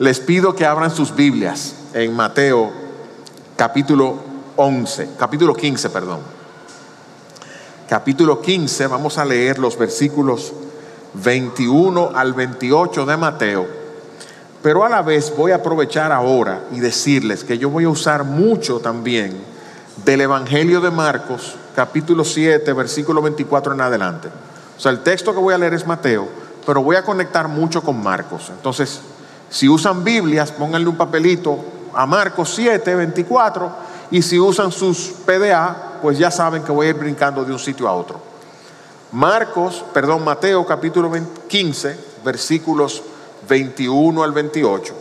les pido que abran sus Biblias en Mateo capítulo 11, capítulo 15, perdón. Capítulo 15, vamos a leer los versículos 21 al 28 de Mateo. Pero a la vez voy a aprovechar ahora y decirles que yo voy a usar mucho también del Evangelio de Marcos, capítulo 7, versículo 24 en adelante. O sea, el texto que voy a leer es Mateo, pero voy a conectar mucho con Marcos. Entonces, si usan Biblias, pónganle un papelito a Marcos 7, 24, y si usan sus PDA, pues ya saben que voy a ir brincando de un sitio a otro. Marcos, perdón, Mateo capítulo 15, versículos 21 al 28.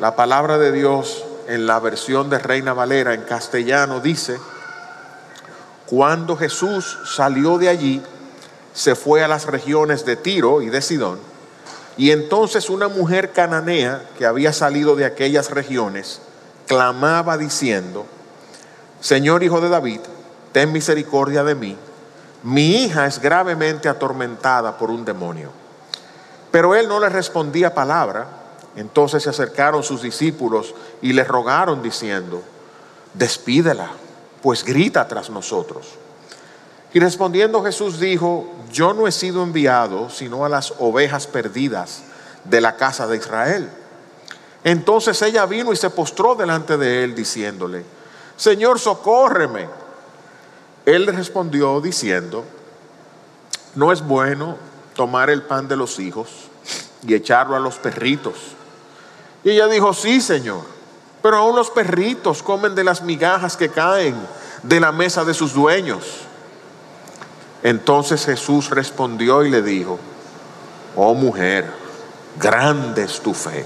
La palabra de Dios en la versión de Reina Valera en castellano dice, cuando Jesús salió de allí, se fue a las regiones de Tiro y de Sidón y entonces una mujer cananea que había salido de aquellas regiones clamaba diciendo, Señor Hijo de David, ten misericordia de mí, mi hija es gravemente atormentada por un demonio. Pero él no le respondía palabra, entonces se acercaron sus discípulos y le rogaron diciendo, despídela, pues grita tras nosotros. Y respondiendo Jesús dijo, yo no he sido enviado sino a las ovejas perdidas de la casa de Israel. Entonces ella vino y se postró delante de él diciéndole, Señor, socórreme. Él respondió diciendo, no es bueno tomar el pan de los hijos y echarlo a los perritos. Y ella dijo, sí, Señor, pero aún los perritos comen de las migajas que caen de la mesa de sus dueños. Entonces Jesús respondió y le dijo, oh mujer, grande es tu fe,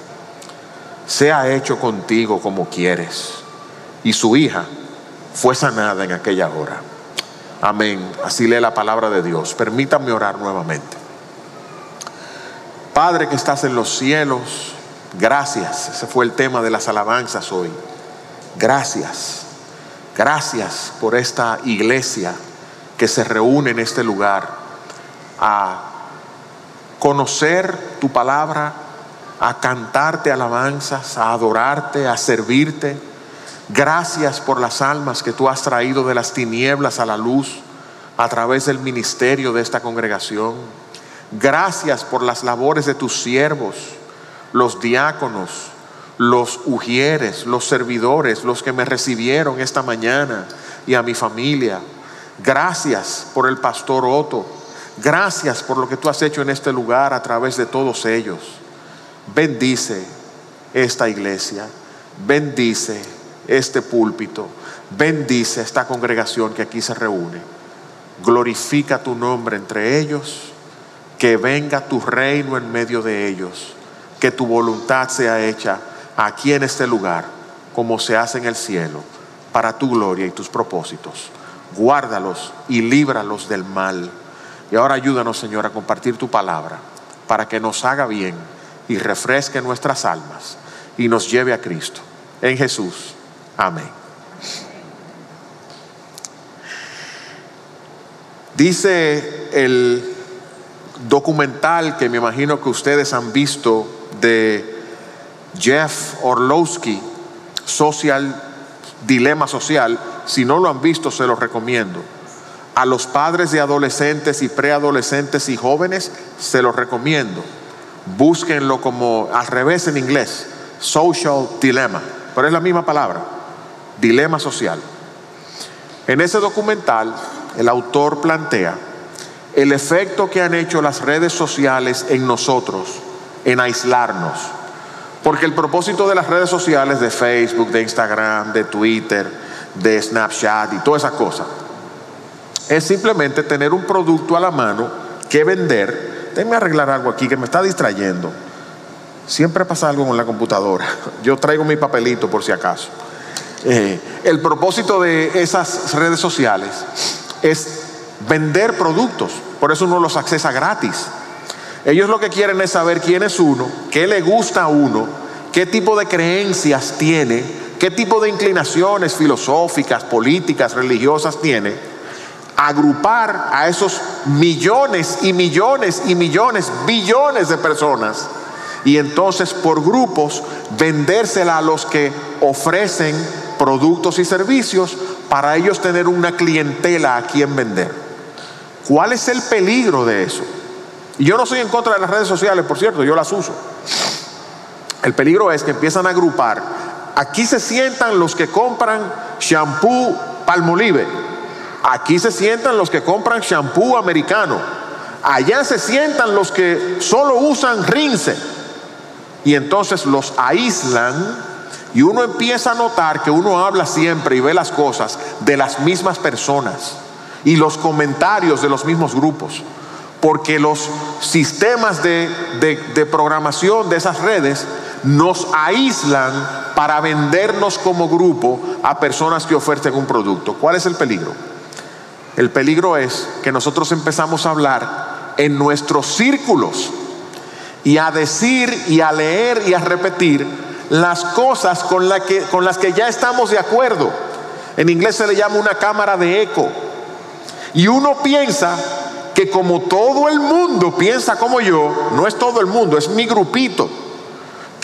sea hecho contigo como quieres. Y su hija fue sanada en aquella hora. Amén. Así lee la palabra de Dios. Permítanme orar nuevamente. Padre que estás en los cielos, gracias. Ese fue el tema de las alabanzas hoy. Gracias. Gracias por esta iglesia que se reúne en este lugar a conocer tu palabra, a cantarte alabanzas, a adorarte, a servirte. Gracias por las almas que tú has traído de las tinieblas a la luz a través del ministerio de esta congregación. Gracias por las labores de tus siervos, los diáconos, los ujieres, los servidores, los que me recibieron esta mañana y a mi familia. Gracias por el pastor Otto. Gracias por lo que tú has hecho en este lugar a través de todos ellos. Bendice esta iglesia. Bendice este púlpito. Bendice esta congregación que aquí se reúne. Glorifica tu nombre entre ellos. Que venga tu reino en medio de ellos. Que tu voluntad sea hecha aquí en este lugar como se hace en el cielo para tu gloria y tus propósitos guárdalos y líbralos del mal. Y ahora ayúdanos, Señor, a compartir tu palabra para que nos haga bien y refresque nuestras almas y nos lleve a Cristo. En Jesús. Amén. Dice el documental que me imagino que ustedes han visto de Jeff Orlowski, Social Dilema Social, si no lo han visto, se los recomiendo. A los padres de adolescentes y preadolescentes y jóvenes, se los recomiendo. Búsquenlo como al revés en inglés, social dilemma, pero es la misma palabra, dilema social. En ese documental, el autor plantea el efecto que han hecho las redes sociales en nosotros, en aislarnos. Porque el propósito de las redes sociales, de Facebook, de Instagram, de Twitter, de Snapchat y todas esas cosas. Es simplemente tener un producto a la mano que vender. Déjenme arreglar algo aquí que me está distrayendo. Siempre pasa algo con la computadora. Yo traigo mi papelito por si acaso. Eh, el propósito de esas redes sociales es vender productos. Por eso uno los accesa gratis. Ellos lo que quieren es saber quién es uno, qué le gusta a uno, qué tipo de creencias tiene qué tipo de inclinaciones filosóficas, políticas, religiosas tiene, agrupar a esos millones y millones y millones, billones de personas y entonces por grupos vendérsela a los que ofrecen productos y servicios para ellos tener una clientela a quien vender. ¿Cuál es el peligro de eso? Y yo no soy en contra de las redes sociales, por cierto, yo las uso. El peligro es que empiezan a agrupar. Aquí se sientan los que compran shampoo palmolive. Aquí se sientan los que compran shampoo americano. Allá se sientan los que solo usan rinse. Y entonces los aíslan y uno empieza a notar que uno habla siempre y ve las cosas de las mismas personas y los comentarios de los mismos grupos. Porque los sistemas de, de programación de esas redes nos aíslan para vendernos como grupo a personas que oferten un producto. ¿Cuál es el peligro? El peligro es que nosotros empezamos a hablar en nuestros círculos y a decir y a leer y a repetir las cosas con, con las que ya estamos de acuerdo. En inglés se le llama una cámara de eco. Y uno piensa que como todo el mundo piensa como yo, no es todo el mundo, es mi grupito,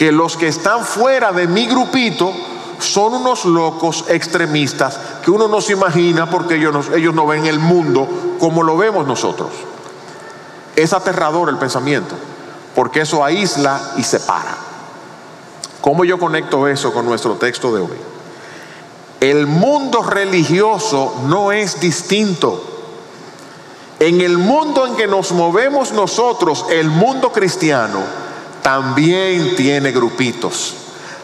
que los que están fuera de mi grupito son unos locos extremistas que uno no se imagina porque ellos no, ellos no ven el mundo como lo vemos nosotros. Es aterrador el pensamiento, porque eso aísla y separa. ¿Cómo yo conecto eso con nuestro texto de hoy? El mundo religioso no es distinto. En el mundo en que nos movemos nosotros, el mundo cristiano, también tiene grupitos.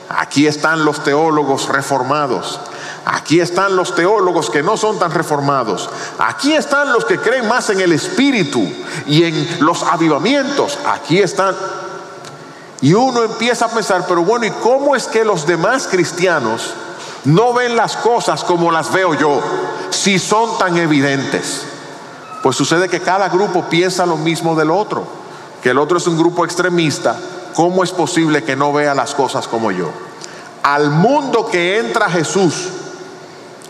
Aquí están los teólogos reformados. Aquí están los teólogos que no son tan reformados. Aquí están los que creen más en el espíritu y en los avivamientos. Aquí están. Y uno empieza a pensar, pero bueno, ¿y cómo es que los demás cristianos no ven las cosas como las veo yo si son tan evidentes? Pues sucede que cada grupo piensa lo mismo del otro, que el otro es un grupo extremista ¿cómo es posible que no vea las cosas como yo? Al mundo que entra Jesús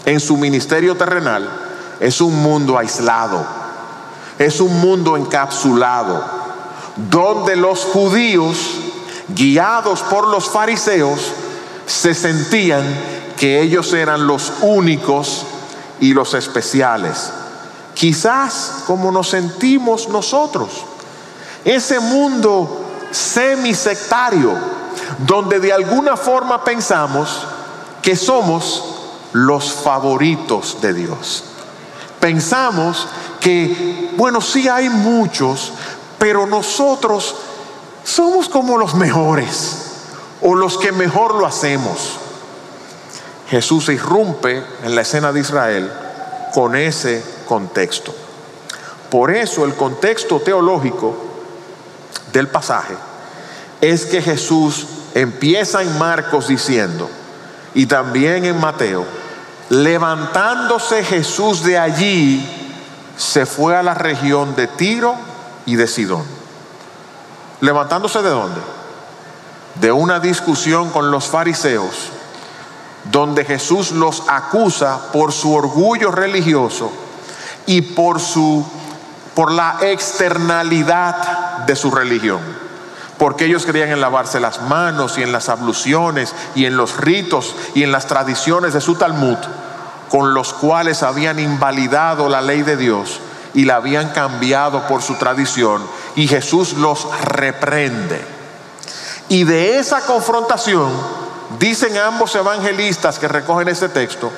en su ministerio terrenal es un mundo aislado, es un mundo encapsulado, donde los judíos, guiados por los fariseos, se sentían que ellos eran los únicos y los especiales. Quizás como nos sentimos nosotros. Ese mundo semisectario, donde de alguna forma pensamos que somos los favoritos de Dios. Pensamos que, bueno, sí hay muchos, pero nosotros somos como los mejores o los que mejor lo hacemos. Jesús irrumpe en la escena de Israel con ese contexto. Por eso el contexto teológico del pasaje es que Jesús empieza en Marcos diciendo, y también en Mateo, levantándose Jesús de allí, se fue a la región de Tiro y de Sidón. ¿Levantándose de dónde? De una discusión con los fariseos, donde Jesús los acusa por su orgullo religioso y por su por la externalidad de su religión. Porque ellos creían en lavarse las manos y en las abluciones y en los ritos y en las tradiciones de su Talmud, con los cuales habían invalidado la ley de Dios y la habían cambiado por su tradición. Y Jesús los reprende. Y de esa confrontación, dicen ambos evangelistas que recogen este texto,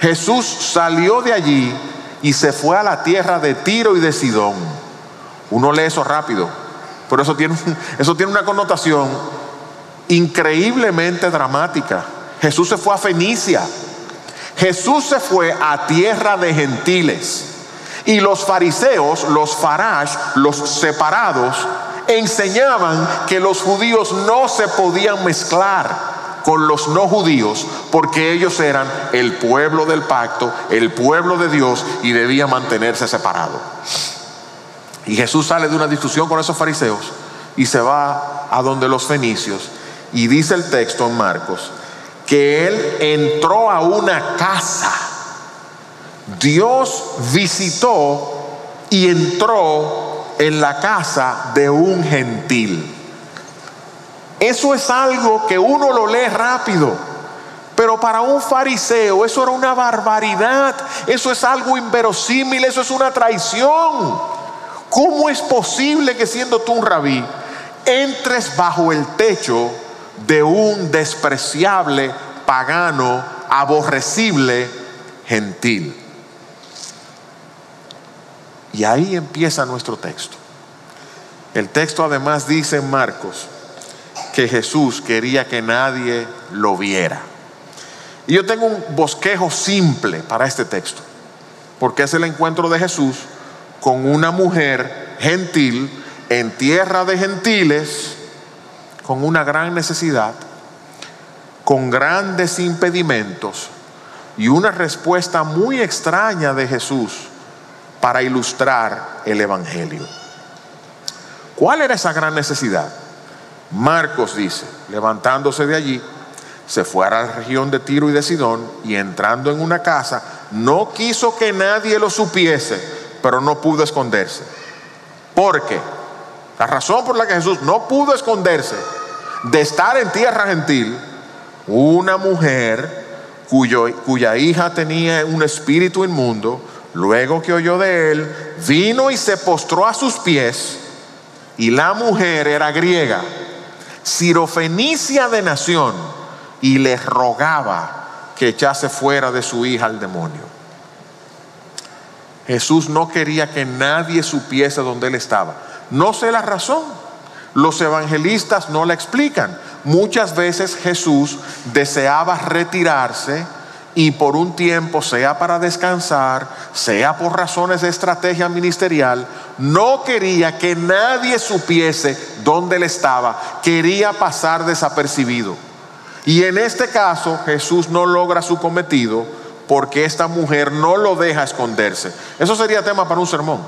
Jesús salió de allí y se fue a la tierra de Tiro y de Sidón. Uno lee eso rápido, pero eso tiene, eso tiene una connotación increíblemente dramática. Jesús se fue a Fenicia. Jesús se fue a tierra de gentiles. Y los fariseos, los farash, los separados, enseñaban que los judíos no se podían mezclar con los no judíos porque ellos eran el pueblo del pacto, el pueblo de Dios y debía mantenerse separado. Y Jesús sale de una discusión con esos fariseos y se va a donde los fenicios y dice el texto en Marcos que él entró a una casa. Dios visitó y entró en la casa de un gentil. Eso es algo que uno lo lee rápido. Pero para un fariseo eso era una barbaridad, eso es algo inverosímil, eso es una traición. ¿Cómo es posible que siendo tú un rabí entres bajo el techo de un despreciable, pagano, aborrecible gentil? Y ahí empieza nuestro texto. El texto además dice en Marcos que Jesús quería que nadie lo viera. Y yo tengo un bosquejo simple para este texto, porque es el encuentro de Jesús con una mujer gentil en tierra de gentiles, con una gran necesidad, con grandes impedimentos y una respuesta muy extraña de Jesús para ilustrar el Evangelio. ¿Cuál era esa gran necesidad? Marcos dice, levantándose de allí, se fue a la región de Tiro y de Sidón y entrando en una casa, no quiso que nadie lo supiese, pero no pudo esconderse. ¿Por qué? La razón por la que Jesús no pudo esconderse de estar en tierra gentil, una mujer cuya hija tenía un espíritu inmundo, luego que oyó de él, vino y se postró a sus pies, y la mujer era griega, sirofenicia de nación, y le rogaba que echase fuera de su hija al demonio. Jesús no quería que nadie supiese dónde él estaba. No sé la razón. Los evangelistas no la explican. Muchas veces Jesús deseaba retirarse y por un tiempo, sea para descansar, sea por razones de estrategia ministerial, no quería que nadie supiese dónde él estaba, quería pasar desapercibido. Y en este caso Jesús no logra su cometido porque esta mujer no lo deja esconderse. Eso sería tema para un sermón.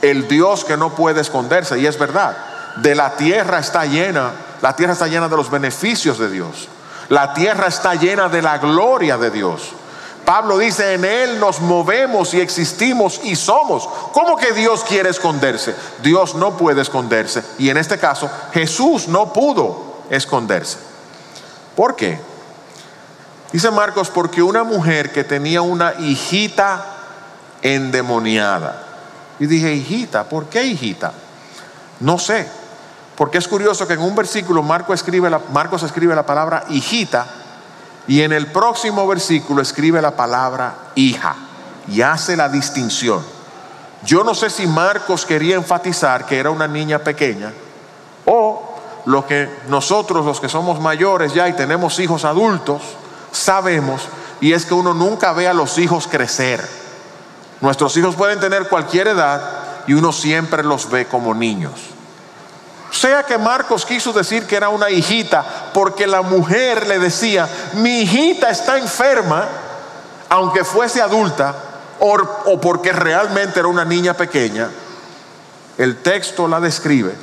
El Dios que no puede esconderse, y es verdad, de la tierra está llena, la tierra está llena de los beneficios de Dios. La tierra está llena de la gloria de Dios. Pablo dice, en Él nos movemos y existimos y somos. ¿Cómo que Dios quiere esconderse? Dios no puede esconderse. Y en este caso, Jesús no pudo esconderse. ¿Por qué? Dice Marcos, porque una mujer que tenía una hijita endemoniada. Y dije, hijita, ¿por qué hijita? No sé, porque es curioso que en un versículo Marcos escribe la, Marcos escribe la palabra hijita y en el próximo versículo escribe la palabra hija y hace la distinción. Yo no sé si Marcos quería enfatizar que era una niña pequeña o lo que nosotros los que somos mayores ya y tenemos hijos adultos sabemos y es que uno nunca ve a los hijos crecer. Nuestros hijos pueden tener cualquier edad y uno siempre los ve como niños. Sea que Marcos quiso decir que era una hijita porque la mujer le decía, mi hijita está enferma, aunque fuese adulta, o, o porque realmente era una niña pequeña, el texto la describe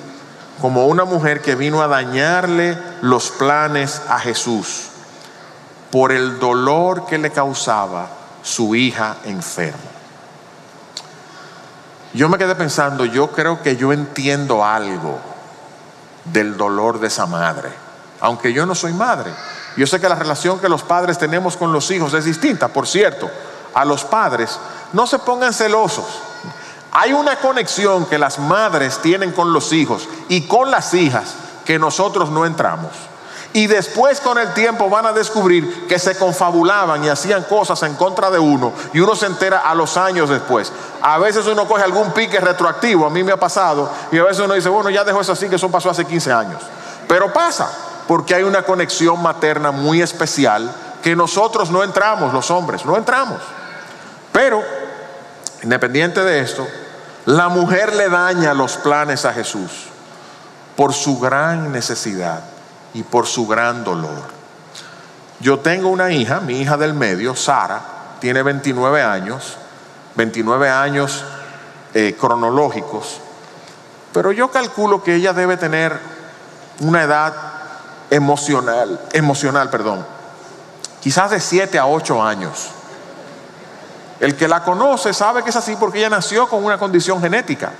como una mujer que vino a dañarle los planes a Jesús por el dolor que le causaba su hija enferma. Yo me quedé pensando, yo creo que yo entiendo algo del dolor de esa madre, aunque yo no soy madre. Yo sé que la relación que los padres tenemos con los hijos es distinta. Por cierto, a los padres no se pongan celosos hay una conexión que las madres tienen con los hijos y con las hijas que nosotros no entramos. Y después con el tiempo van a descubrir que se confabulaban y hacían cosas en contra de uno y uno se entera a los años después. A veces uno coge algún pique retroactivo, a mí me ha pasado, y a veces uno dice, bueno, ya dejó eso así, que eso pasó hace 15 años. Pero pasa, porque hay una conexión materna muy especial que nosotros no entramos, los hombres, no entramos. Pero Independiente de esto, la mujer le daña los planes a Jesús por su gran necesidad y por su gran dolor. Yo tengo una hija, mi hija del medio, Sara, tiene 29 años, 29 años eh, cronológicos, pero yo calculo que ella debe tener una edad emocional, emocional, perdón, quizás de 7 a 8 años. El que la conoce sabe que es así porque ella nació con una condición genética.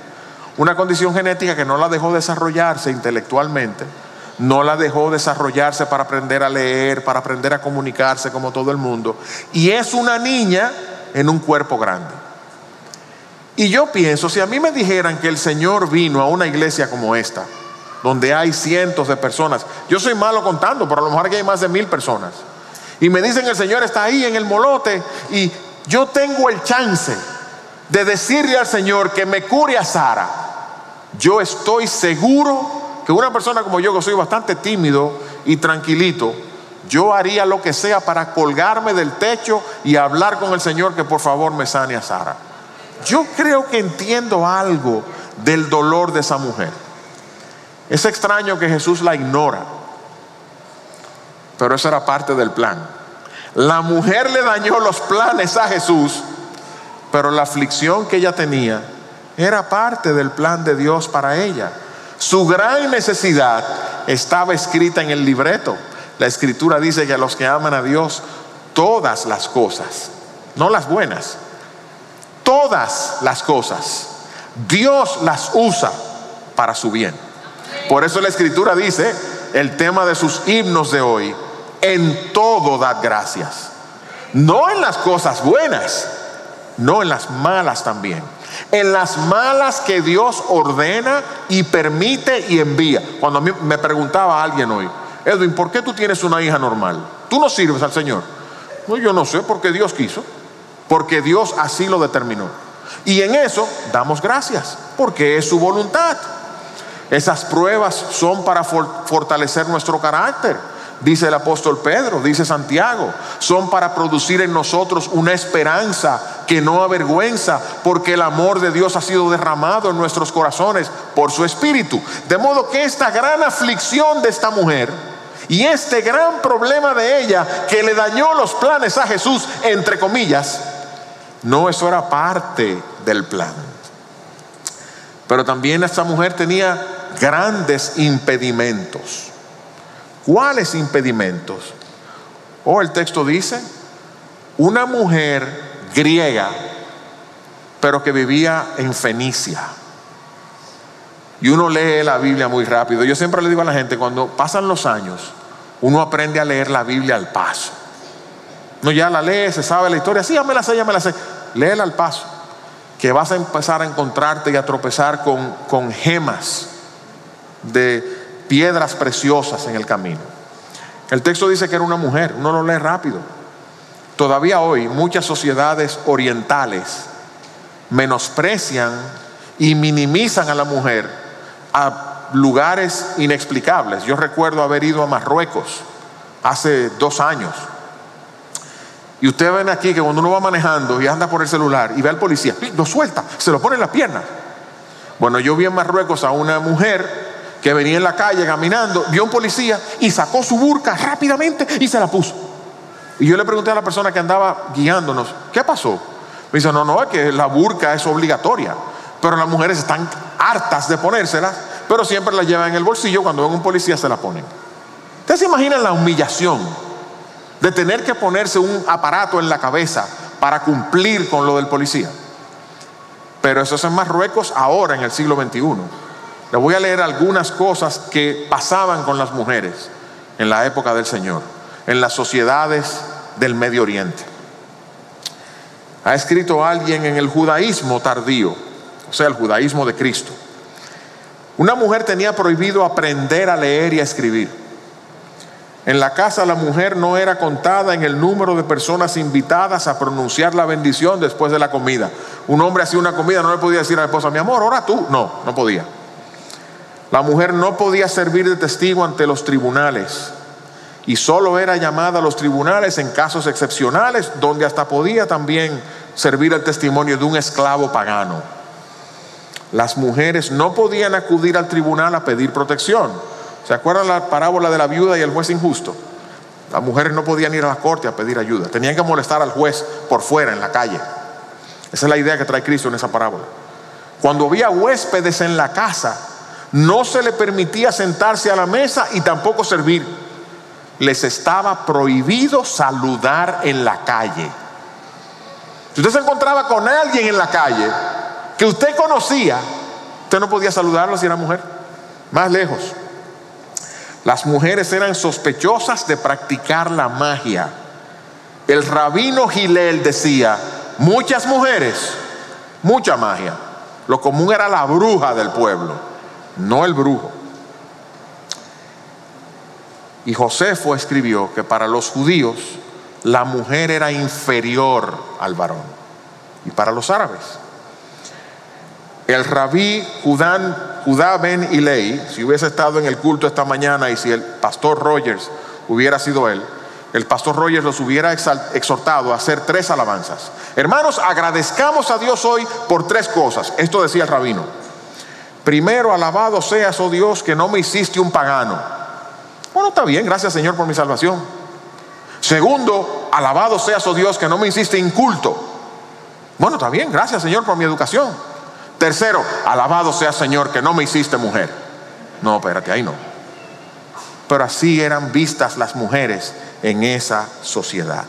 Una condición genética que no la dejó desarrollarse intelectualmente, no la dejó desarrollarse para aprender a leer, para aprender a comunicarse como todo el mundo. Y es una niña en un cuerpo grande. Y yo pienso, si a mí me dijeran que el Señor vino a una iglesia como esta, donde hay cientos de personas, yo soy malo contando, pero a lo mejor aquí hay más de mil personas, y me dicen el Señor está ahí en el molote y yo tengo el chance de decirle al Señor que me cure a Sara, yo estoy seguro que una persona como yo, que soy bastante tímido y tranquilito, yo haría lo que sea para colgarme del techo y hablar con el Señor que por favor me sane a Sara. Yo creo que entiendo algo del dolor de esa mujer. Es extraño que Jesús la ignora, pero eso era parte del plan. La mujer le dañó los planes a Jesús, pero la aflicción que ella tenía era parte del plan de Dios para ella. Su gran necesidad estaba escrita en el libreto. La escritura dice que a los que aman a Dios, todas las cosas, no las buenas, todas las cosas, Dios las usa para su bien. Por eso la escritura dice, el tema de sus himnos de hoy, en todo dad gracias. No en las cosas buenas, no en las malas también en las malas que Dios ordena y permite y envía. Cuando a mí me preguntaba alguien hoy, Edwin, ¿por qué tú tienes una hija normal? Tú no sirves al Señor. No, yo no sé, porque Dios quiso, porque Dios así lo determinó. Y en eso damos gracias, porque es su voluntad. Esas pruebas son para fortalecer nuestro carácter dice el apóstol Pedro, dice Santiago, son para producir en nosotros una esperanza que no avergüenza, porque el amor de Dios ha sido derramado en nuestros corazones por su Espíritu. De modo que esta gran aflicción de esta mujer y este gran problema de ella que le dañó los planes a Jesús, entre comillas, no eso era parte del plan. Pero también esta mujer tenía grandes impedimentos. ¿Cuáles impedimentos? O oh, el texto dice, una mujer griega, pero que vivía en Fenicia. Y uno lee la Biblia muy rápido. Yo siempre le digo a la gente, cuando pasan los años, uno aprende a leer la Biblia al paso. No ya la lee, se sabe la historia, sí, ya me la sé, ya me la sé. Léela al paso, que vas a empezar a encontrarte y a tropezar con, con gemas de piedras preciosas en el camino. El texto dice que era una mujer, uno lo lee rápido. Todavía hoy muchas sociedades orientales menosprecian y minimizan a la mujer a lugares inexplicables. Yo recuerdo haber ido a Marruecos hace dos años. Y ustedes ven aquí que cuando uno va manejando y anda por el celular y ve al policía, lo suelta, se lo pone en las piernas. Bueno, yo vi en Marruecos a una mujer que venía en la calle caminando, vio un policía y sacó su burca rápidamente y se la puso. Y yo le pregunté a la persona que andaba guiándonos, ¿qué pasó? Me dice, no, no, es que la burca es obligatoria, pero las mujeres están hartas de ponérselas, pero siempre la llevan en el bolsillo, cuando ven un policía se la ponen. ¿Ustedes se imaginan la humillación de tener que ponerse un aparato en la cabeza para cumplir con lo del policía? Pero eso es en Marruecos ahora, en el siglo XXI. Le voy a leer algunas cosas que pasaban con las mujeres en la época del Señor, en las sociedades del Medio Oriente. Ha escrito alguien en el judaísmo tardío, o sea, el judaísmo de Cristo. Una mujer tenía prohibido aprender a leer y a escribir. En la casa la mujer no era contada en el número de personas invitadas a pronunciar la bendición después de la comida. Un hombre hacía una comida, no le podía decir a la esposa, mi amor, ora tú. No, no podía. La mujer no podía servir de testigo ante los tribunales y solo era llamada a los tribunales en casos excepcionales donde hasta podía también servir el testimonio de un esclavo pagano. Las mujeres no podían acudir al tribunal a pedir protección. ¿Se acuerdan la parábola de la viuda y el juez injusto? Las mujeres no podían ir a la corte a pedir ayuda, tenían que molestar al juez por fuera, en la calle. Esa es la idea que trae Cristo en esa parábola. Cuando había huéspedes en la casa, no se le permitía sentarse a la mesa y tampoco servir. Les estaba prohibido saludar en la calle. Si usted se encontraba con alguien en la calle que usted conocía, usted no podía saludarlo si era mujer. Más lejos. Las mujeres eran sospechosas de practicar la magia. El rabino Gilel decía, muchas mujeres, mucha magia. Lo común era la bruja del pueblo, no el brujo. Y Josefo escribió que para los judíos la mujer era inferior al varón. Y para los árabes. El rabí Judán, Judá Ben Ilei, si hubiese estado en el culto esta mañana y si el pastor Rogers hubiera sido él, el pastor Rogers los hubiera exhortado a hacer tres alabanzas. Hermanos, agradezcamos a Dios hoy por tres cosas. Esto decía el rabino. Primero, alabado seas, oh Dios, que no me hiciste un pagano bueno, está bien, gracias Señor por mi salvación. Segundo, alabado seas, oh Dios, que no me hiciste inculto. Bueno, está bien, gracias Señor por mi educación. Tercero, alabado sea Señor que no me hiciste mujer. No, espérate, ahí no. Pero así eran vistas las mujeres en esa sociedad.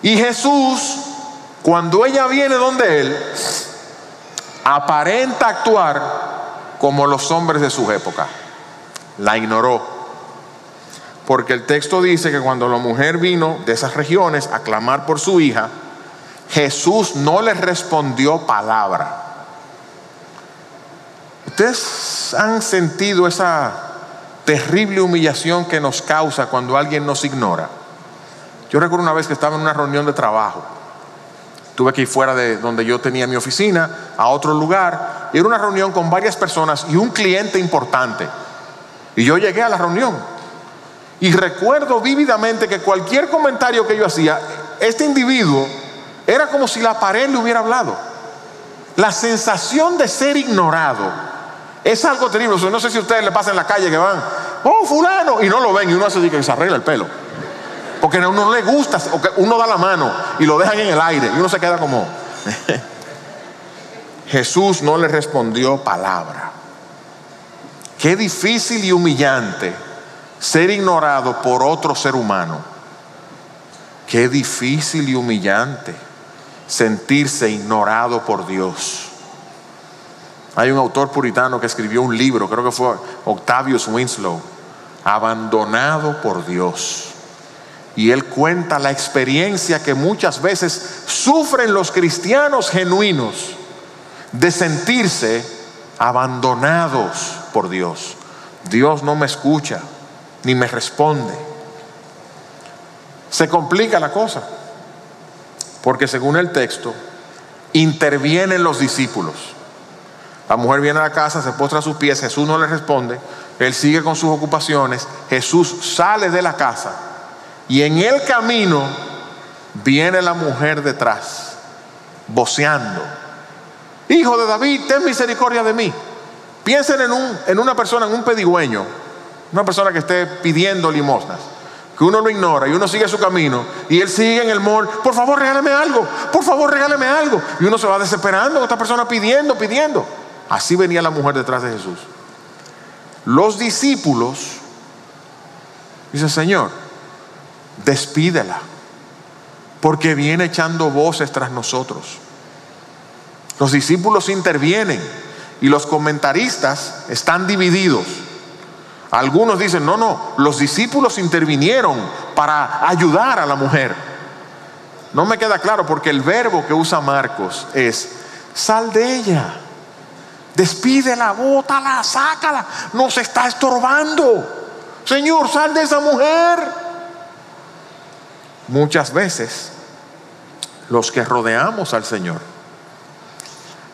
Y Jesús, cuando ella viene donde Él, aparenta actuar como los hombres de su época la ignoró. Porque el texto dice que cuando la mujer vino de esas regiones a clamar por su hija, Jesús no le respondió palabra. ¿Ustedes han sentido esa terrible humillación que nos causa cuando alguien nos ignora? Yo recuerdo una vez que estaba en una reunión de trabajo. Tuve que ir fuera de donde yo tenía mi oficina a otro lugar. Y era una reunión con varias personas y un cliente importante. Y yo llegué a la reunión y recuerdo vívidamente que cualquier comentario que yo hacía, este individuo era como si la pared le hubiera hablado. La sensación de ser ignorado es algo terrible. no sé si a ustedes le pasa en la calle que van, oh, fulano, y no lo ven y uno hace que se arregla el pelo. Porque a uno no le gusta, uno da la mano y lo dejan en el aire y uno se queda como... Jesús no le respondió palabra. Qué difícil y humillante ser ignorado por otro ser humano. Qué difícil y humillante sentirse ignorado por Dios. Hay un autor puritano que escribió un libro, creo que fue Octavius Winslow, abandonado por Dios. Y él cuenta la experiencia que muchas veces sufren los cristianos genuinos de sentirse abandonados por Dios. Dios no me escucha ni me responde. Se complica la cosa, porque según el texto, intervienen los discípulos. La mujer viene a la casa, se postra a sus pies, Jesús no le responde, él sigue con sus ocupaciones, Jesús sale de la casa y en el camino viene la mujer detrás, voceando. Hijo de David, ten misericordia de mí. Piensen en, un, en una persona, en un pedigüeño, una persona que esté pidiendo limosnas, que uno lo ignora y uno sigue su camino y él sigue en el mall, por favor regálame algo, por favor regálame algo. Y uno se va desesperando esta persona pidiendo, pidiendo. Así venía la mujer detrás de Jesús. Los discípulos, dice Señor, despídela, porque viene echando voces tras nosotros. Los discípulos intervienen y los comentaristas están divididos. Algunos dicen, no, no, los discípulos intervinieron para ayudar a la mujer. No me queda claro porque el verbo que usa Marcos es, sal de ella, despídela, bótala, sácala, nos está estorbando. Señor, sal de esa mujer. Muchas veces los que rodeamos al Señor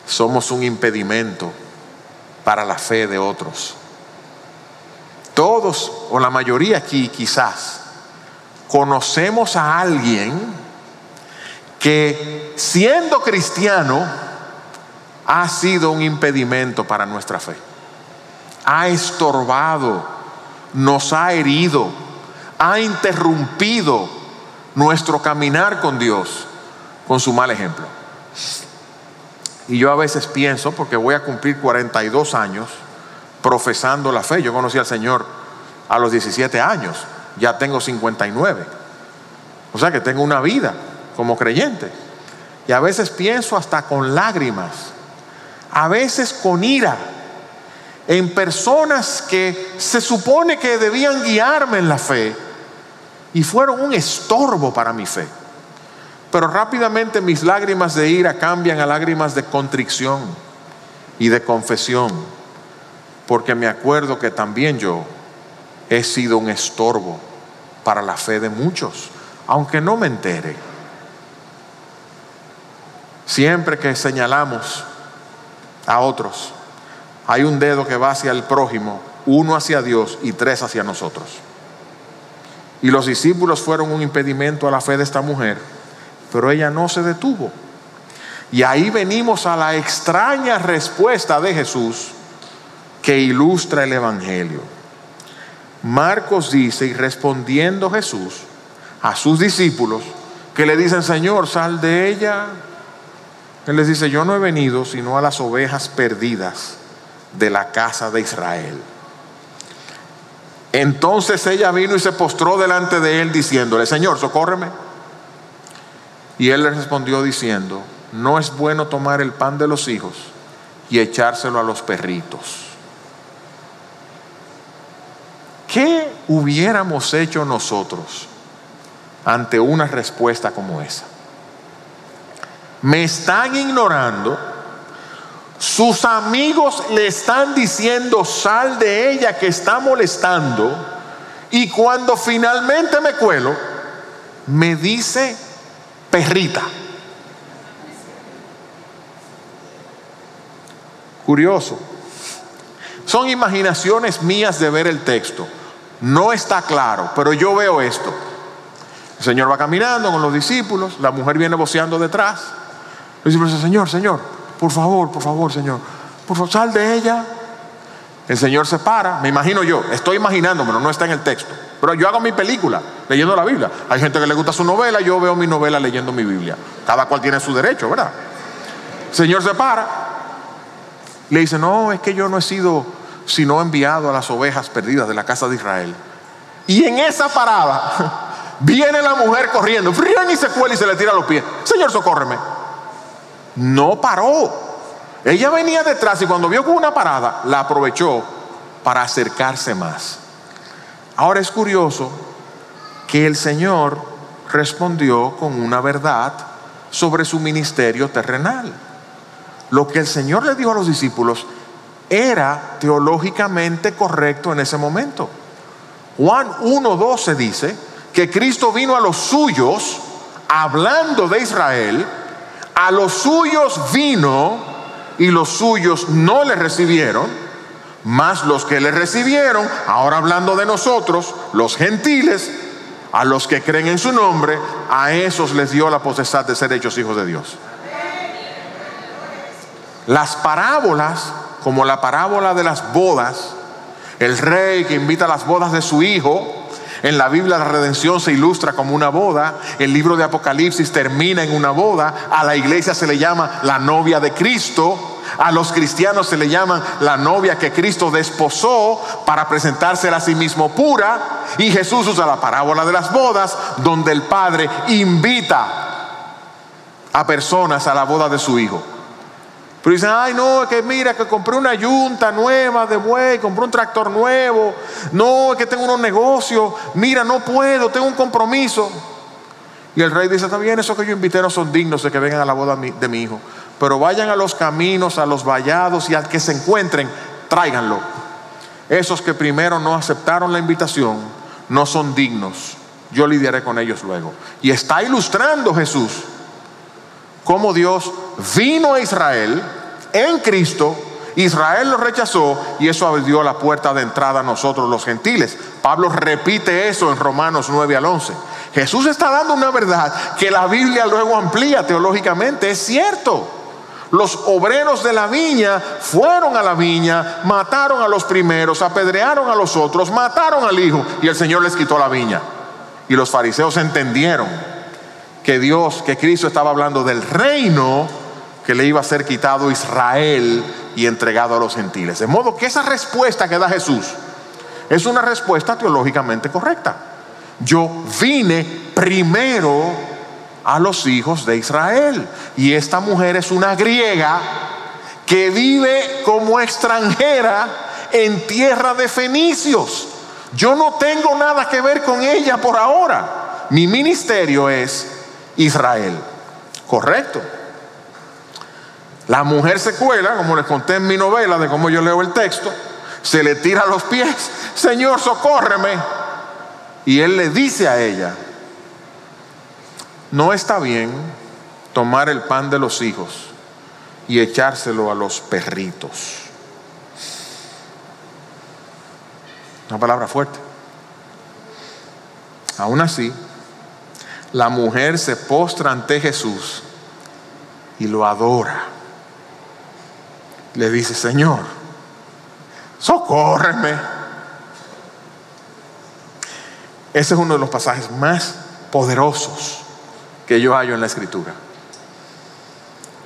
somos un impedimento para la fe de otros. Todos, o la mayoría aquí quizás, conocemos a alguien que siendo cristiano ha sido un impedimento para nuestra fe. Ha estorbado, nos ha herido, ha interrumpido nuestro caminar con Dios con su mal ejemplo. Y yo a veces pienso, porque voy a cumplir 42 años profesando la fe. Yo conocí al Señor a los 17 años, ya tengo 59. O sea que tengo una vida como creyente. Y a veces pienso hasta con lágrimas, a veces con ira, en personas que se supone que debían guiarme en la fe y fueron un estorbo para mi fe. Pero rápidamente mis lágrimas de ira cambian a lágrimas de contrición y de confesión, porque me acuerdo que también yo he sido un estorbo para la fe de muchos, aunque no me entere. Siempre que señalamos a otros, hay un dedo que va hacia el prójimo, uno hacia Dios y tres hacia nosotros. Y los discípulos fueron un impedimento a la fe de esta mujer, pero ella no se detuvo. Y ahí venimos a la extraña respuesta de Jesús que ilustra el Evangelio. Marcos dice, y respondiendo Jesús a sus discípulos, que le dicen, Señor, sal de ella. Él les dice, yo no he venido sino a las ovejas perdidas de la casa de Israel. Entonces ella vino y se postró delante de él diciéndole, Señor, socórreme. Y él le respondió diciendo, no es bueno tomar el pan de los hijos y echárselo a los perritos. ¿Qué hubiéramos hecho nosotros ante una respuesta como esa? Me están ignorando, sus amigos le están diciendo sal de ella que está molestando y cuando finalmente me cuelo, me dice perrita. Curioso. Son imaginaciones mías de ver el texto. No está claro, pero yo veo esto. El Señor va caminando con los discípulos, la mujer viene voceando detrás. Los Señor, Señor, por favor, por favor, Señor, por favor, sal de ella. El Señor se para, me imagino yo, estoy imaginándomelo, no está en el texto. Pero yo hago mi película leyendo la Biblia. Hay gente que le gusta su novela, yo veo mi novela leyendo mi Biblia. Cada cual tiene su derecho, ¿verdad? El Señor se para, le dice, no, es que yo no he sido sino enviado a las ovejas perdidas de la casa de Israel. Y en esa parada viene la mujer corriendo, y se cuela y se le tira a los pies. Señor, socórreme. No paró. Ella venía detrás y cuando vio que una parada, la aprovechó para acercarse más. Ahora es curioso que el Señor respondió con una verdad sobre su ministerio terrenal. Lo que el Señor le dijo a los discípulos era teológicamente correcto en ese momento. Juan 1.12 dice que Cristo vino a los suyos, hablando de Israel, a los suyos vino y los suyos no le recibieron, más los que le recibieron, ahora hablando de nosotros, los gentiles, a los que creen en su nombre, a esos les dio la potestad de ser hechos hijos de Dios. Las parábolas como la parábola de las bodas, el rey que invita a las bodas de su hijo, en la Biblia la redención se ilustra como una boda, el libro de Apocalipsis termina en una boda, a la iglesia se le llama la novia de Cristo, a los cristianos se le llaman la novia que Cristo desposó para presentársela a sí mismo pura, y Jesús usa la parábola de las bodas, donde el Padre invita a personas a la boda de su hijo. Pero dicen, ay no, es que mira que compré una yunta nueva de buey, compré un tractor nuevo, no, es que tengo unos negocios, mira, no puedo, tengo un compromiso. Y el rey dice, está bien, esos que yo invité no son dignos de que vengan a la boda de mi hijo, pero vayan a los caminos, a los vallados y al que se encuentren, tráiganlo. Esos que primero no aceptaron la invitación no son dignos, yo lidiaré con ellos luego. Y está ilustrando Jesús cómo Dios vino a Israel en Cristo, Israel lo rechazó y eso abrió la puerta de entrada a nosotros los gentiles. Pablo repite eso en Romanos 9 al 11. Jesús está dando una verdad que la Biblia luego amplía teológicamente, es cierto. Los obreros de la viña fueron a la viña, mataron a los primeros, apedrearon a los otros, mataron al hijo y el Señor les quitó la viña. Y los fariseos entendieron que Dios, que Cristo estaba hablando del reino que le iba a ser quitado Israel y entregado a los gentiles. De modo que esa respuesta que da Jesús es una respuesta teológicamente correcta. Yo vine primero a los hijos de Israel y esta mujer es una griega que vive como extranjera en tierra de fenicios. Yo no tengo nada que ver con ella por ahora. Mi ministerio es Israel. Correcto. La mujer se cuela, como les conté en mi novela de cómo yo leo el texto, se le tira a los pies, Señor, socórreme. Y él le dice a ella, no está bien tomar el pan de los hijos y echárselo a los perritos. Una palabra fuerte. Aún así, la mujer se postra ante Jesús y lo adora. Le dice, Señor, socórreme. Ese es uno de los pasajes más poderosos que yo hallo en la escritura.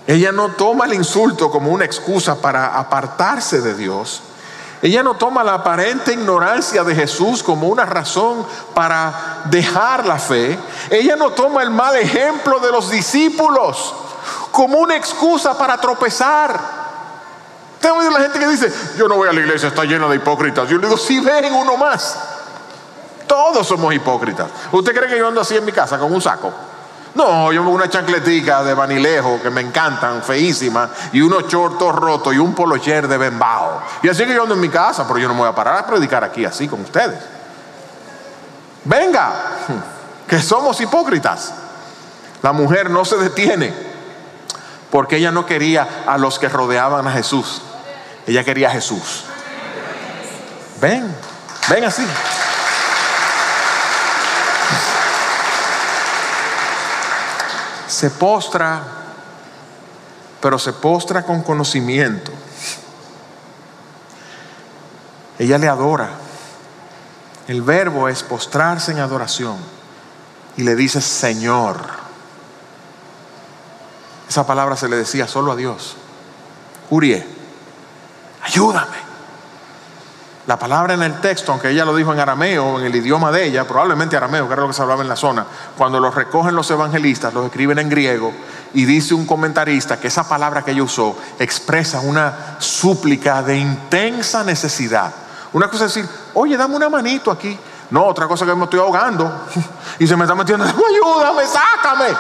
Ella no toma el insulto como una excusa para apartarse de Dios. Ella no toma la aparente ignorancia de Jesús como una razón para dejar la fe. Ella no toma el mal ejemplo de los discípulos como una excusa para tropezar. Tengo la gente que dice, yo no voy a la iglesia, está llena de hipócritas. Yo le digo, si ven uno más. Todos somos hipócritas. ¿Usted cree que yo ando así en mi casa con un saco? No, yo una chancletica de vanilejo que me encantan, feísima, y unos chortos rotos y un polocher de bembao. Y así que yo ando en mi casa, pero yo no me voy a parar a predicar aquí así con ustedes. Venga, que somos hipócritas. La mujer no se detiene porque ella no quería a los que rodeaban a Jesús. Ella quería a Jesús. Ven, ven así. se postra, pero se postra con conocimiento. Ella le adora. El verbo es postrarse en adoración. Y le dice Señor. Esa palabra se le decía solo a Dios. Urie, ayúdame. La palabra en el texto, aunque ella lo dijo en arameo, en el idioma de ella, probablemente arameo, que era lo que se hablaba en la zona, cuando lo recogen los evangelistas, los escriben en griego, y dice un comentarista que esa palabra que ella usó expresa una súplica de intensa necesidad. Una cosa es decir, oye, dame una manito aquí. No, otra cosa que me estoy ahogando y se me está metiendo, ayúdame, sácame.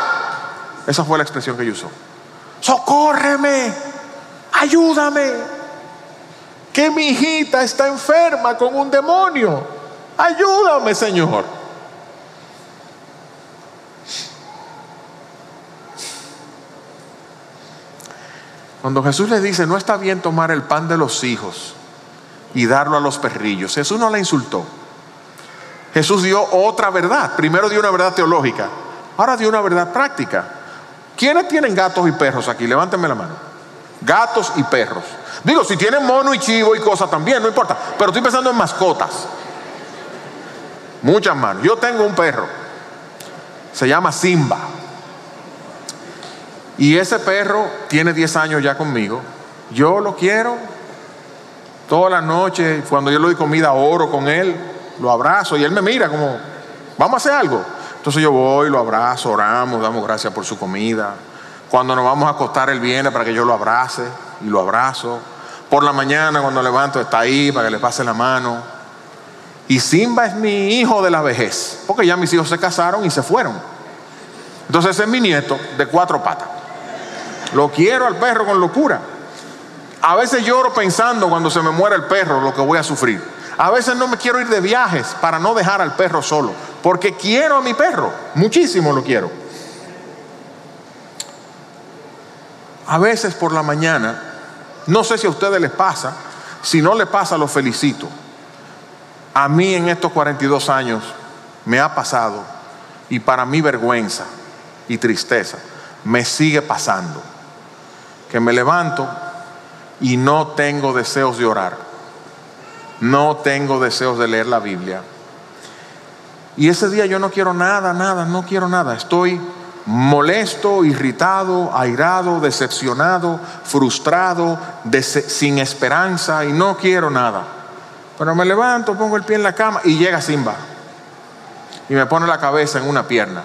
Esa fue la expresión que ella usó. Socórreme, ayúdame que mi hijita está enferma con un demonio. Ayúdame, Señor. Cuando Jesús le dice, no está bien tomar el pan de los hijos y darlo a los perrillos, Jesús no la insultó. Jesús dio otra verdad. Primero dio una verdad teológica, ahora dio una verdad práctica. ¿Quiénes tienen gatos y perros aquí? Levánteme la mano. Gatos y perros. Digo, si tienen mono y chivo y cosas también, no importa. Pero estoy pensando en mascotas. Muchas manos. Yo tengo un perro. Se llama Simba. Y ese perro tiene 10 años ya conmigo. Yo lo quiero. Toda la noche, cuando yo le doy comida, oro con él. Lo abrazo y él me mira como, vamos a hacer algo. Entonces yo voy, lo abrazo, oramos, damos gracias por su comida. Cuando nos vamos a acostar, él viene para que yo lo abrace y lo abrazo. Por la mañana cuando levanto está ahí para que le pase la mano. Y Simba es mi hijo de la vejez, porque ya mis hijos se casaron y se fueron. Entonces ese es mi nieto de cuatro patas. Lo quiero al perro con locura. A veces lloro pensando cuando se me muere el perro lo que voy a sufrir. A veces no me quiero ir de viajes para no dejar al perro solo, porque quiero a mi perro, muchísimo lo quiero. A veces por la mañana no sé si a ustedes les pasa, si no les pasa, los felicito. A mí en estos 42 años me ha pasado y para mi vergüenza y tristeza me sigue pasando que me levanto y no tengo deseos de orar, no tengo deseos de leer la Biblia. Y ese día yo no quiero nada, nada, no quiero nada. Estoy molesto, irritado, airado, decepcionado, frustrado, sin esperanza y no quiero nada. Pero me levanto, pongo el pie en la cama y llega Simba. Y me pone la cabeza en una pierna.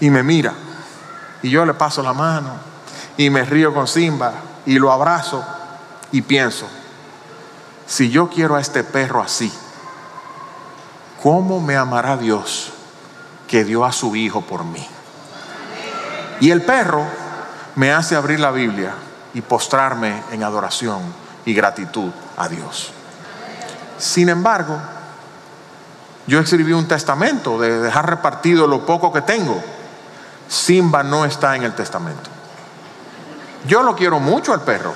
Y me mira. Y yo le paso la mano. Y me río con Simba. Y lo abrazo. Y pienso, si yo quiero a este perro así, ¿cómo me amará Dios que dio a su hijo por mí? Y el perro me hace abrir la Biblia y postrarme en adoración y gratitud a Dios. Sin embargo, yo escribí un testamento de dejar repartido lo poco que tengo. Simba no está en el testamento. Yo lo quiero mucho al perro,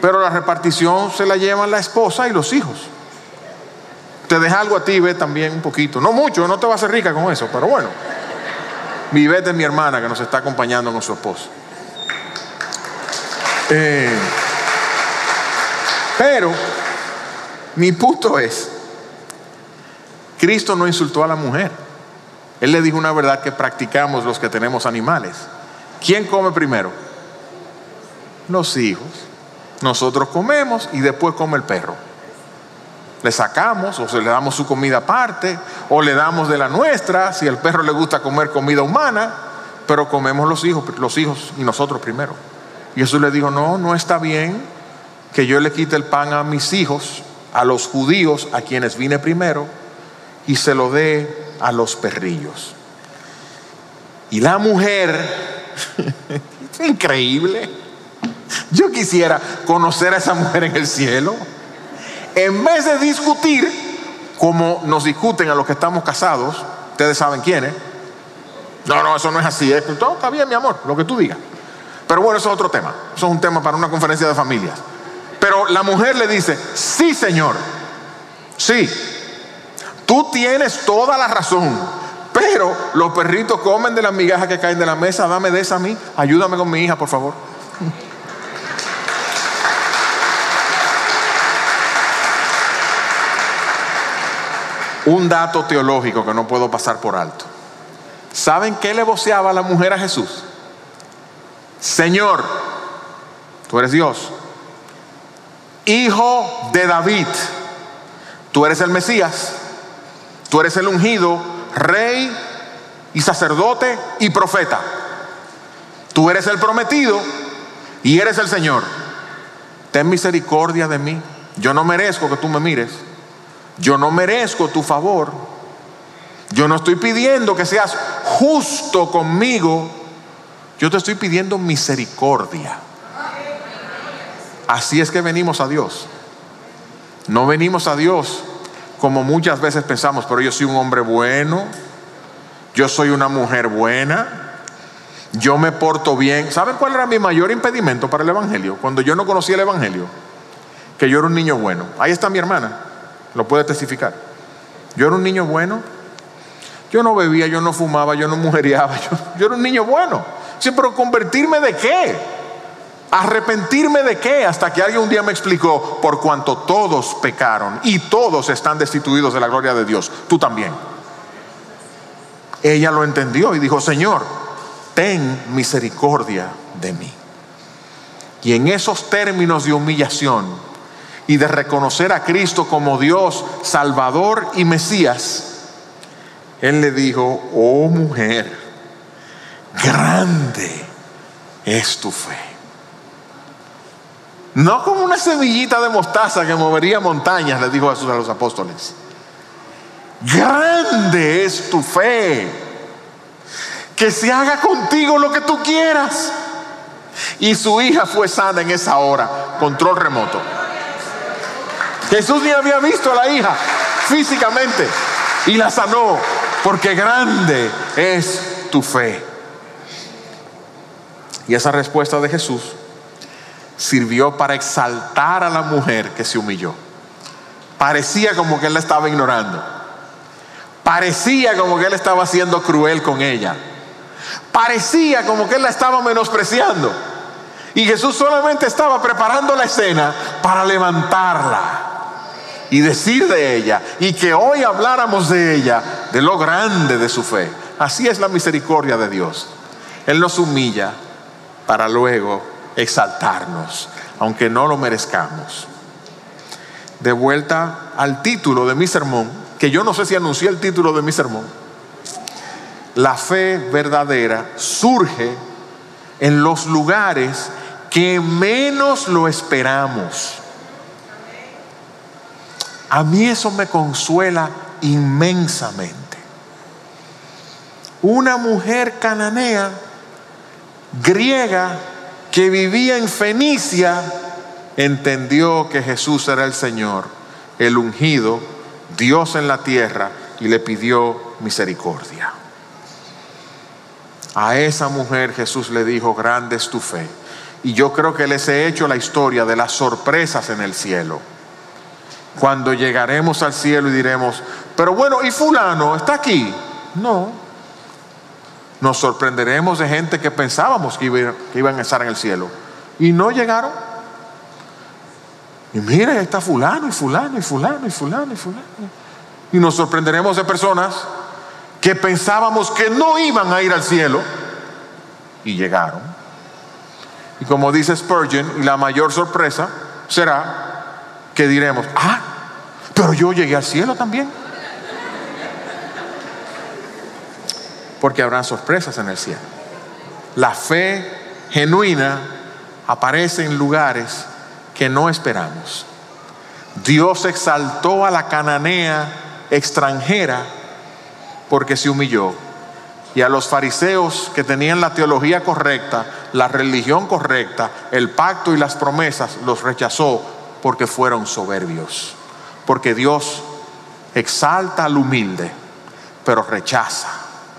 pero la repartición se la llevan la esposa y los hijos. Te deja algo a ti, ve también un poquito. No mucho, no te va a hacer rica con eso, pero bueno. Mi vete es mi hermana que nos está acompañando con su esposo. Eh, pero mi punto es, Cristo no insultó a la mujer. Él le dijo una verdad que practicamos los que tenemos animales. ¿Quién come primero? Los hijos. Nosotros comemos y después come el perro. Le sacamos o se le damos su comida aparte o le damos de la nuestra si al perro le gusta comer comida humana, pero comemos los hijos, los hijos y nosotros primero. Y Jesús le dijo, no, no está bien que yo le quite el pan a mis hijos, a los judíos, a quienes vine primero, y se lo dé a los perrillos. Y la mujer, increíble. Yo quisiera conocer a esa mujer en el cielo. En vez de discutir, como nos discuten a los que estamos casados, ustedes saben quiénes. No, no, eso no es así. Todo está bien, mi amor, lo que tú digas. Pero bueno, eso es otro tema. Eso es un tema para una conferencia de familias. Pero la mujer le dice, sí, Señor, sí, Tú tienes toda la razón, pero los perritos comen de las migajas que caen de la mesa. Dame de esa a mí. Ayúdame con mi hija, por favor. Un dato teológico que no puedo pasar por alto. ¿Saben qué le voceaba la mujer a Jesús? Señor, tú eres Dios, hijo de David, tú eres el Mesías. Tú eres el ungido, rey y sacerdote y profeta. Tú eres el prometido y eres el Señor. Ten misericordia de mí. Yo no merezco que tú me mires. Yo no merezco tu favor. Yo no estoy pidiendo que seas justo conmigo. Yo te estoy pidiendo misericordia. Así es que venimos a Dios. No venimos a Dios como muchas veces pensamos, pero yo soy un hombre bueno, yo soy una mujer buena, yo me porto bien. ¿Saben cuál era mi mayor impedimento para el Evangelio? Cuando yo no conocía el Evangelio, que yo era un niño bueno. Ahí está mi hermana, lo puede testificar. Yo era un niño bueno, yo no bebía, yo no fumaba, yo no mujeriaba, yo, yo era un niño bueno. Sí, pero convertirme de qué? ¿Arrepentirme de qué? Hasta que alguien un día me explicó, por cuanto todos pecaron y todos están destituidos de la gloria de Dios, tú también. Ella lo entendió y dijo, Señor, ten misericordia de mí. Y en esos términos de humillación y de reconocer a Cristo como Dios, Salvador y Mesías, Él le dijo, oh mujer, grande es tu fe. No como una semillita de mostaza que movería montañas, le dijo Jesús a los apóstoles. Grande es tu fe. Que se haga contigo lo que tú quieras. Y su hija fue sana en esa hora, control remoto. Jesús ni había visto a la hija físicamente y la sanó, porque grande es tu fe. Y esa respuesta de Jesús sirvió para exaltar a la mujer que se humilló. Parecía como que él la estaba ignorando. Parecía como que él estaba siendo cruel con ella. Parecía como que él la estaba menospreciando. Y Jesús solamente estaba preparando la escena para levantarla y decir de ella y que hoy habláramos de ella, de lo grande de su fe. Así es la misericordia de Dios. Él nos humilla para luego exaltarnos, aunque no lo merezcamos. De vuelta al título de mi sermón, que yo no sé si anuncié el título de mi sermón. La fe verdadera surge en los lugares que menos lo esperamos. A mí eso me consuela inmensamente. Una mujer cananea, griega, que vivía en Fenicia, entendió que Jesús era el Señor, el ungido, Dios en la tierra, y le pidió misericordia. A esa mujer Jesús le dijo, grande es tu fe. Y yo creo que les he hecho la historia de las sorpresas en el cielo. Cuando llegaremos al cielo y diremos, pero bueno, ¿y fulano está aquí? No. Nos sorprenderemos de gente que pensábamos que iban a estar en el cielo. Y no llegaron. Y mire, está fulano y fulano y fulano y fulano y fulano. Y nos sorprenderemos de personas que pensábamos que no iban a ir al cielo y llegaron. Y como dice Spurgeon, la mayor sorpresa será que diremos, ah, pero yo llegué al cielo también. Porque habrán sorpresas en el cielo. La fe genuina aparece en lugares que no esperamos. Dios exaltó a la cananea extranjera porque se humilló. Y a los fariseos que tenían la teología correcta, la religión correcta, el pacto y las promesas, los rechazó porque fueron soberbios. Porque Dios exalta al humilde, pero rechaza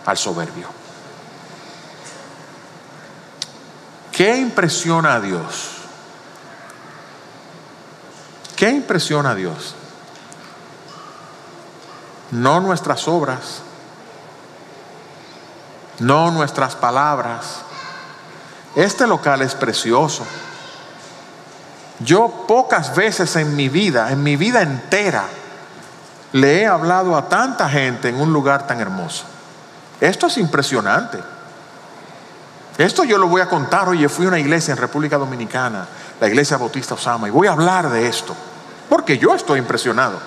al soberbio. ¿Qué impresiona a Dios? ¿Qué impresiona a Dios? No nuestras obras, no nuestras palabras. Este local es precioso. Yo pocas veces en mi vida, en mi vida entera, le he hablado a tanta gente en un lugar tan hermoso. Esto es impresionante. Esto yo lo voy a contar. Oye, fui a una iglesia en República Dominicana, la iglesia Bautista Osama, y voy a hablar de esto. Porque yo estoy impresionado.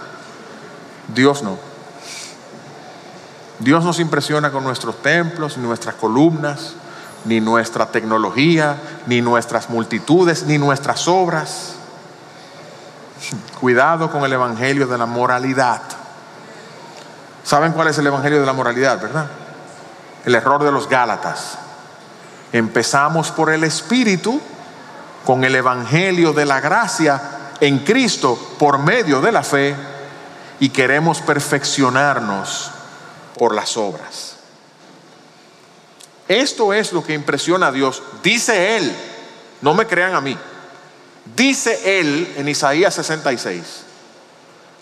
Dios no. Dios nos impresiona con nuestros templos, nuestras columnas, ni nuestra tecnología, ni nuestras multitudes, ni nuestras obras. Cuidado con el Evangelio de la moralidad. ¿Saben cuál es el Evangelio de la moralidad, verdad? El error de los Gálatas. Empezamos por el Espíritu, con el Evangelio de la gracia en Cristo por medio de la fe, y queremos perfeccionarnos por las obras. Esto es lo que impresiona a Dios. Dice Él, no me crean a mí, dice Él en Isaías 66,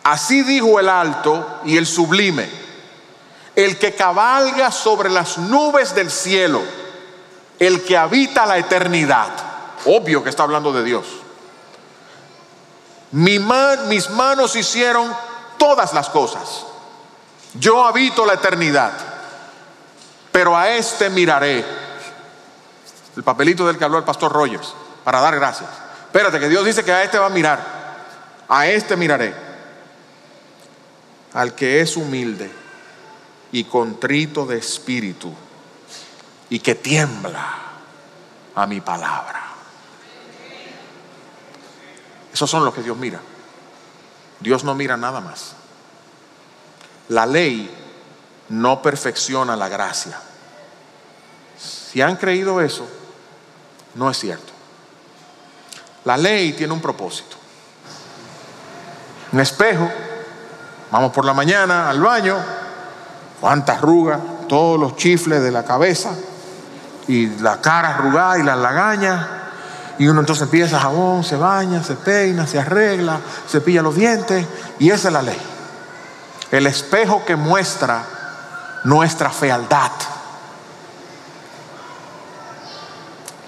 así dijo el alto y el sublime, el que cabalga sobre las nubes del cielo, el que habita la eternidad. Obvio que está hablando de Dios. mis manos hicieron todas las cosas. Yo habito la eternidad, pero a este miraré. El papelito del que habló el pastor Rogers, para dar gracias. Espérate, que Dios dice que a este va a mirar. A este miraré. Al que es humilde y contrito de espíritu y que tiembla a mi palabra. Esos son los que Dios mira. Dios no mira nada más. La ley no perfecciona la gracia. Si han creído eso, no es cierto. La ley tiene un propósito. Un espejo, vamos por la mañana al baño, cuánta arruga, todos los chifles de la cabeza y la cara arrugada y la lagaña. Y uno entonces empieza jabón, se baña, se peina, se arregla, se pilla los dientes y esa es la ley el espejo que muestra nuestra fealdad.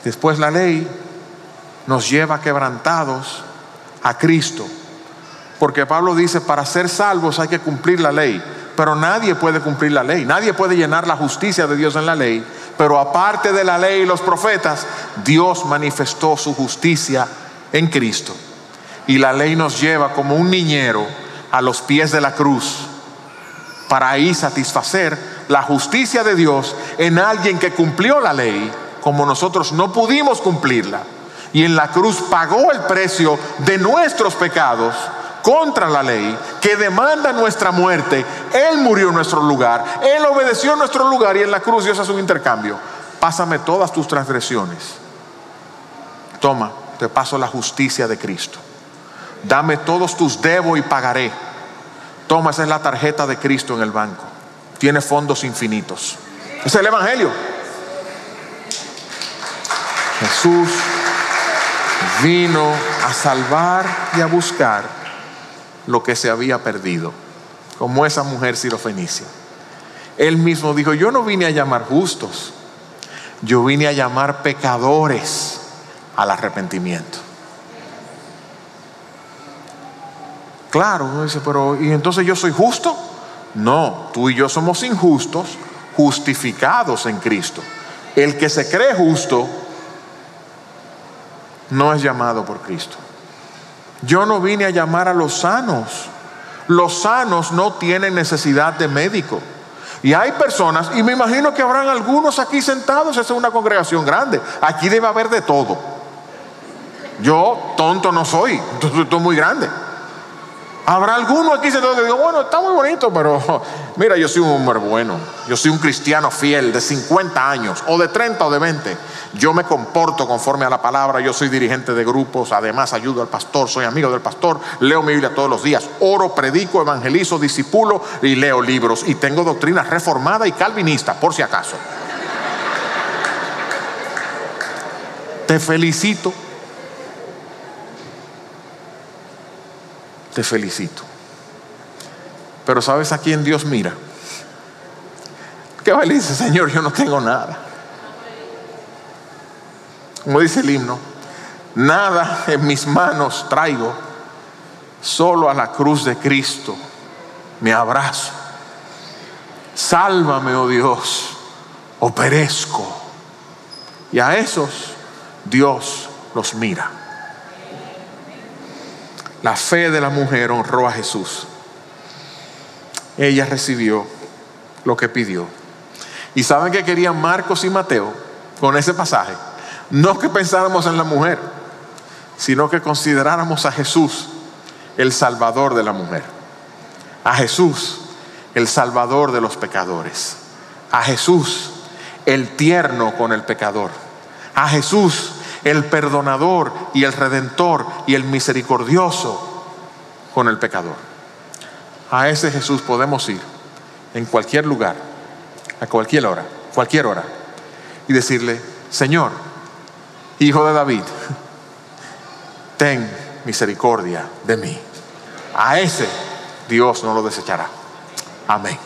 Después la ley nos lleva quebrantados a Cristo. Porque Pablo dice, para ser salvos hay que cumplir la ley. Pero nadie puede cumplir la ley. Nadie puede llenar la justicia de Dios en la ley. Pero aparte de la ley y los profetas, Dios manifestó su justicia en Cristo. Y la ley nos lleva como un niñero a los pies de la cruz para ahí satisfacer la justicia de Dios en alguien que cumplió la ley como nosotros no pudimos cumplirla. Y en la cruz pagó el precio de nuestros pecados contra la ley, que demanda nuestra muerte. Él murió en nuestro lugar, Él obedeció en nuestro lugar y en la cruz Dios hace un intercambio. Pásame todas tus transgresiones. Toma, te paso la justicia de Cristo. Dame todos tus debo y pagaré. Toma, esa es la tarjeta de Cristo en el banco. Tiene fondos infinitos. Es el Evangelio. Jesús vino a salvar y a buscar lo que se había perdido, como esa mujer sirofenicia. Él mismo dijo, yo no vine a llamar justos, yo vine a llamar pecadores al arrepentimiento. Claro, dice, pero ¿y entonces yo soy justo? No, tú y yo somos injustos, justificados en Cristo. El que se cree justo no es llamado por Cristo. Yo no vine a llamar a los sanos. Los sanos no tienen necesidad de médico. Y hay personas, y me imagino que habrán algunos aquí sentados, esa es una congregación grande. Aquí debe haber de todo. Yo tonto no soy, estoy muy grande. Habrá alguno aquí se que digo, bueno, está muy bonito, pero mira, yo soy un hombre bueno, yo soy un cristiano fiel de 50 años, o de 30 o de 20. Yo me comporto conforme a la palabra, yo soy dirigente de grupos, además ayudo al pastor, soy amigo del pastor, leo mi Biblia todos los días, oro, predico, evangelizo, disipulo y leo libros. Y tengo doctrina reformada y calvinista, por si acaso. Te felicito te felicito. Pero ¿sabes a quién Dios mira? Que va dice, Señor, yo no tengo nada. Como dice el himno, nada en mis manos traigo, solo a la cruz de Cristo me abrazo. Sálvame, oh Dios, o perezco. Y a esos Dios los mira. La fe de la mujer honró a Jesús. Ella recibió lo que pidió. ¿Y saben qué querían Marcos y Mateo con ese pasaje? No que pensáramos en la mujer, sino que consideráramos a Jesús el Salvador de la mujer. A Jesús el Salvador de los pecadores. A Jesús el tierno con el pecador. A Jesús el perdonador y el redentor y el misericordioso con el pecador. A ese Jesús podemos ir en cualquier lugar, a cualquier hora, cualquier hora, y decirle, Señor, Hijo de David, ten misericordia de mí. A ese Dios no lo desechará. Amén.